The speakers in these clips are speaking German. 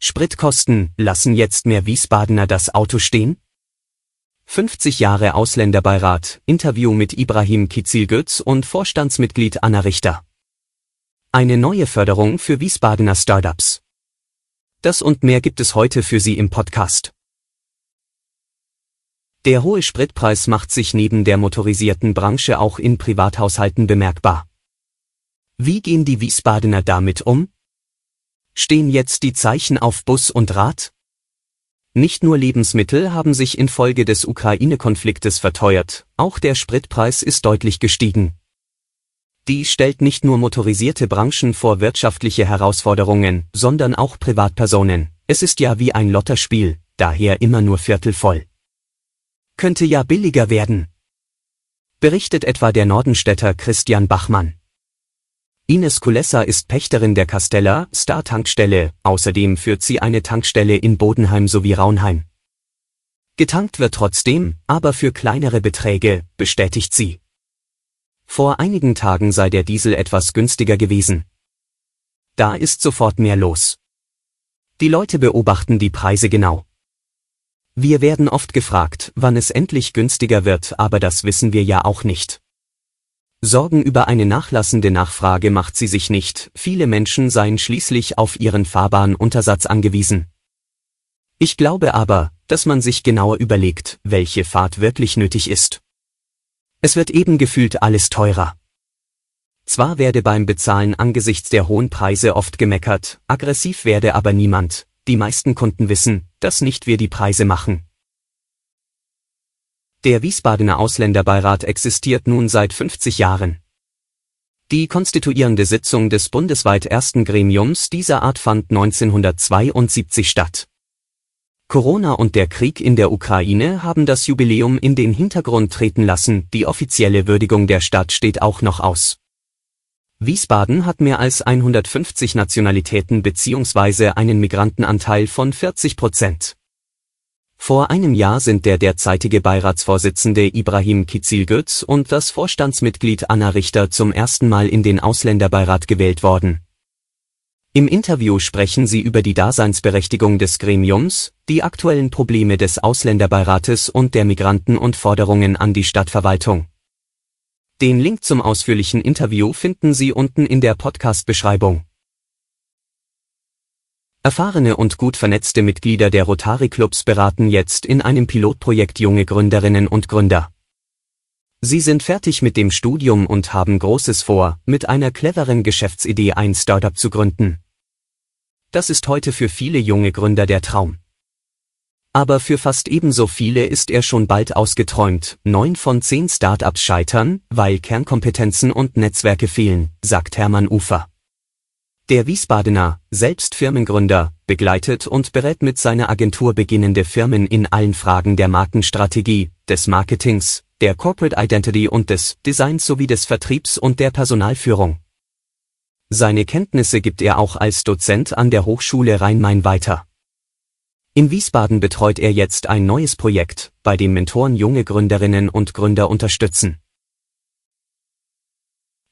Spritkosten lassen jetzt mehr Wiesbadener das Auto stehen? 50 Jahre Ausländerbeirat, Interview mit Ibrahim Kizilgötz und Vorstandsmitglied Anna Richter. Eine neue Förderung für Wiesbadener Startups. Das und mehr gibt es heute für Sie im Podcast. Der hohe Spritpreis macht sich neben der motorisierten Branche auch in Privathaushalten bemerkbar. Wie gehen die Wiesbadener damit um? Stehen jetzt die Zeichen auf Bus und Rad? Nicht nur Lebensmittel haben sich infolge des Ukraine-Konfliktes verteuert, auch der Spritpreis ist deutlich gestiegen. Die stellt nicht nur motorisierte Branchen vor wirtschaftliche Herausforderungen, sondern auch Privatpersonen. Es ist ja wie ein Lotterspiel, daher immer nur Viertel voll. Könnte ja billiger werden. Berichtet etwa der Nordenstädter Christian Bachmann. Ines Kulessa ist Pächterin der Castella Star Tankstelle, außerdem führt sie eine Tankstelle in Bodenheim sowie Raunheim. Getankt wird trotzdem, aber für kleinere Beträge, bestätigt sie. Vor einigen Tagen sei der Diesel etwas günstiger gewesen. Da ist sofort mehr los. Die Leute beobachten die Preise genau. Wir werden oft gefragt, wann es endlich günstiger wird, aber das wissen wir ja auch nicht. Sorgen über eine nachlassende Nachfrage macht sie sich nicht, viele Menschen seien schließlich auf ihren Fahrbahnuntersatz angewiesen. Ich glaube aber, dass man sich genauer überlegt, welche Fahrt wirklich nötig ist. Es wird eben gefühlt alles teurer. Zwar werde beim Bezahlen angesichts der hohen Preise oft gemeckert, aggressiv werde aber niemand, die meisten Kunden wissen, dass nicht wir die Preise machen. Der Wiesbadener Ausländerbeirat existiert nun seit 50 Jahren. Die konstituierende Sitzung des bundesweit ersten Gremiums dieser Art fand 1972 statt. Corona und der Krieg in der Ukraine haben das Jubiläum in den Hintergrund treten lassen, die offizielle Würdigung der Stadt steht auch noch aus. Wiesbaden hat mehr als 150 Nationalitäten bzw. einen Migrantenanteil von 40 Prozent. Vor einem Jahr sind der derzeitige Beiratsvorsitzende Ibrahim Kizilgöz und das Vorstandsmitglied Anna Richter zum ersten Mal in den Ausländerbeirat gewählt worden. Im Interview sprechen sie über die Daseinsberechtigung des Gremiums, die aktuellen Probleme des Ausländerbeirates und der Migranten und Forderungen an die Stadtverwaltung. Den Link zum ausführlichen Interview finden Sie unten in der Podcast-Beschreibung. Erfahrene und gut vernetzte Mitglieder der Rotary Clubs beraten jetzt in einem Pilotprojekt junge Gründerinnen und Gründer. Sie sind fertig mit dem Studium und haben Großes vor, mit einer cleveren Geschäftsidee ein Startup zu gründen. Das ist heute für viele junge Gründer der Traum. Aber für fast ebenso viele ist er schon bald ausgeträumt. Neun von zehn Startups scheitern, weil Kernkompetenzen und Netzwerke fehlen, sagt Hermann Ufer. Der Wiesbadener, selbst Firmengründer, begleitet und berät mit seiner Agentur beginnende Firmen in allen Fragen der Markenstrategie, des Marketings, der Corporate Identity und des Designs sowie des Vertriebs und der Personalführung. Seine Kenntnisse gibt er auch als Dozent an der Hochschule Rhein-Main weiter. In Wiesbaden betreut er jetzt ein neues Projekt, bei dem Mentoren junge Gründerinnen und Gründer unterstützen.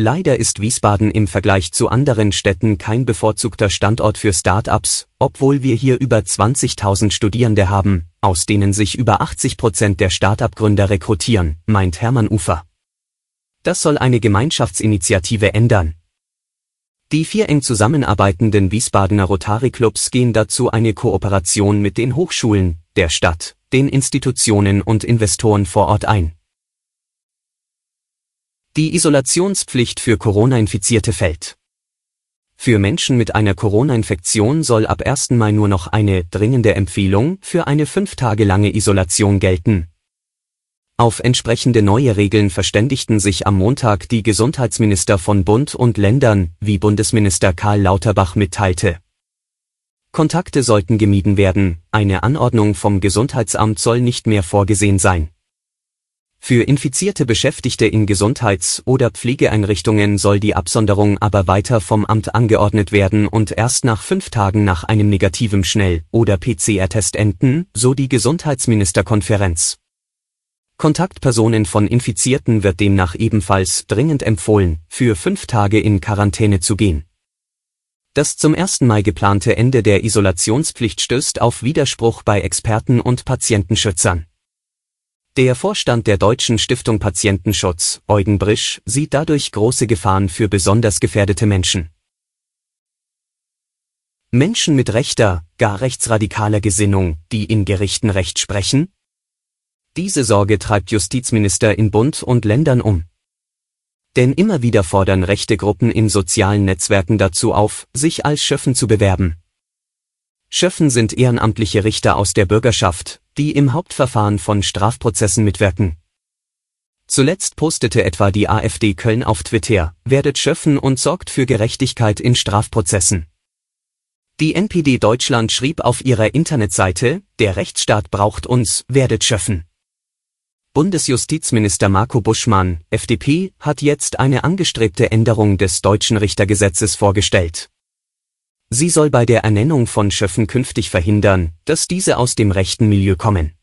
Leider ist Wiesbaden im Vergleich zu anderen Städten kein bevorzugter Standort für Start-ups, obwohl wir hier über 20.000 Studierende haben, aus denen sich über 80 Prozent der Start-up-Gründer rekrutieren, meint Hermann Ufer. Das soll eine Gemeinschaftsinitiative ändern. Die vier eng zusammenarbeitenden Wiesbadener Rotary Clubs gehen dazu eine Kooperation mit den Hochschulen, der Stadt, den Institutionen und Investoren vor Ort ein. Die Isolationspflicht für Corona-Infizierte fällt. Für Menschen mit einer Corona-Infektion soll ab 1. Mai nur noch eine dringende Empfehlung für eine fünf Tage lange Isolation gelten. Auf entsprechende neue Regeln verständigten sich am Montag die Gesundheitsminister von Bund und Ländern, wie Bundesminister Karl Lauterbach mitteilte. Kontakte sollten gemieden werden, eine Anordnung vom Gesundheitsamt soll nicht mehr vorgesehen sein. Für infizierte Beschäftigte in Gesundheits- oder Pflegeeinrichtungen soll die Absonderung aber weiter vom Amt angeordnet werden und erst nach fünf Tagen nach einem negativen Schnell- oder PCR-Test enden, so die Gesundheitsministerkonferenz. Kontaktpersonen von Infizierten wird demnach ebenfalls dringend empfohlen, für fünf Tage in Quarantäne zu gehen. Das zum 1. Mai geplante Ende der Isolationspflicht stößt auf Widerspruch bei Experten und Patientenschützern. Der Vorstand der Deutschen Stiftung Patientenschutz, Eugen Brisch, sieht dadurch große Gefahren für besonders gefährdete Menschen. Menschen mit rechter, gar rechtsradikaler Gesinnung, die in Gerichten Recht sprechen? Diese Sorge treibt Justizminister in Bund und Ländern um. Denn immer wieder fordern rechte Gruppen in sozialen Netzwerken dazu auf, sich als Schöffen zu bewerben. Schöffen sind ehrenamtliche Richter aus der Bürgerschaft, die im Hauptverfahren von Strafprozessen mitwirken. Zuletzt postete etwa die AfD Köln auf Twitter, werdet Schöffen und sorgt für Gerechtigkeit in Strafprozessen. Die NPD Deutschland schrieb auf ihrer Internetseite, der Rechtsstaat braucht uns, werdet Schöffen. Bundesjustizminister Marco Buschmann, FDP, hat jetzt eine angestrebte Änderung des deutschen Richtergesetzes vorgestellt. Sie soll bei der Ernennung von Schöffen künftig verhindern, dass diese aus dem rechten Milieu kommen.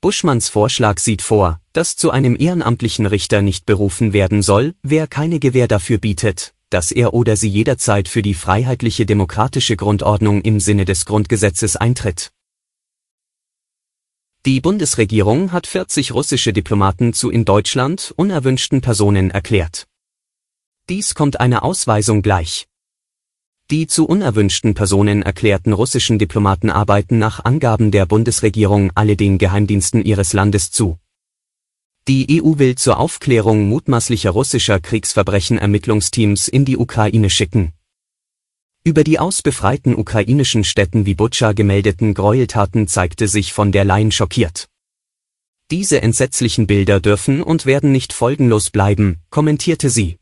Buschmanns Vorschlag sieht vor, dass zu einem ehrenamtlichen Richter nicht berufen werden soll, wer keine Gewähr dafür bietet, dass er oder sie jederzeit für die freiheitliche demokratische Grundordnung im Sinne des Grundgesetzes eintritt. Die Bundesregierung hat 40 russische Diplomaten zu in Deutschland unerwünschten Personen erklärt. Dies kommt einer Ausweisung gleich. Die zu unerwünschten Personen erklärten russischen Diplomaten arbeiten nach Angaben der Bundesregierung alle den Geheimdiensten ihres Landes zu. Die EU will zur Aufklärung mutmaßlicher russischer Kriegsverbrechen Ermittlungsteams in die Ukraine schicken. Über die aus befreiten ukrainischen Städten wie Butscha gemeldeten Gräueltaten zeigte sich von der Leyen schockiert. Diese entsetzlichen Bilder dürfen und werden nicht folgenlos bleiben, kommentierte sie.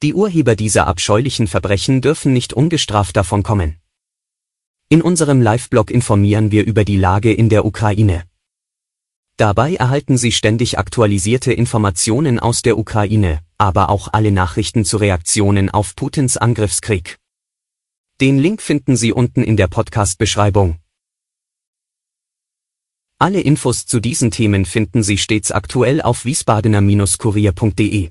Die Urheber dieser abscheulichen Verbrechen dürfen nicht ungestraft davon kommen. In unserem Live-Blog informieren wir über die Lage in der Ukraine. Dabei erhalten Sie ständig aktualisierte Informationen aus der Ukraine, aber auch alle Nachrichten zu Reaktionen auf Putins Angriffskrieg. Den Link finden Sie unten in der Podcast-Beschreibung. Alle Infos zu diesen Themen finden Sie stets aktuell auf wiesbadener-kurier.de.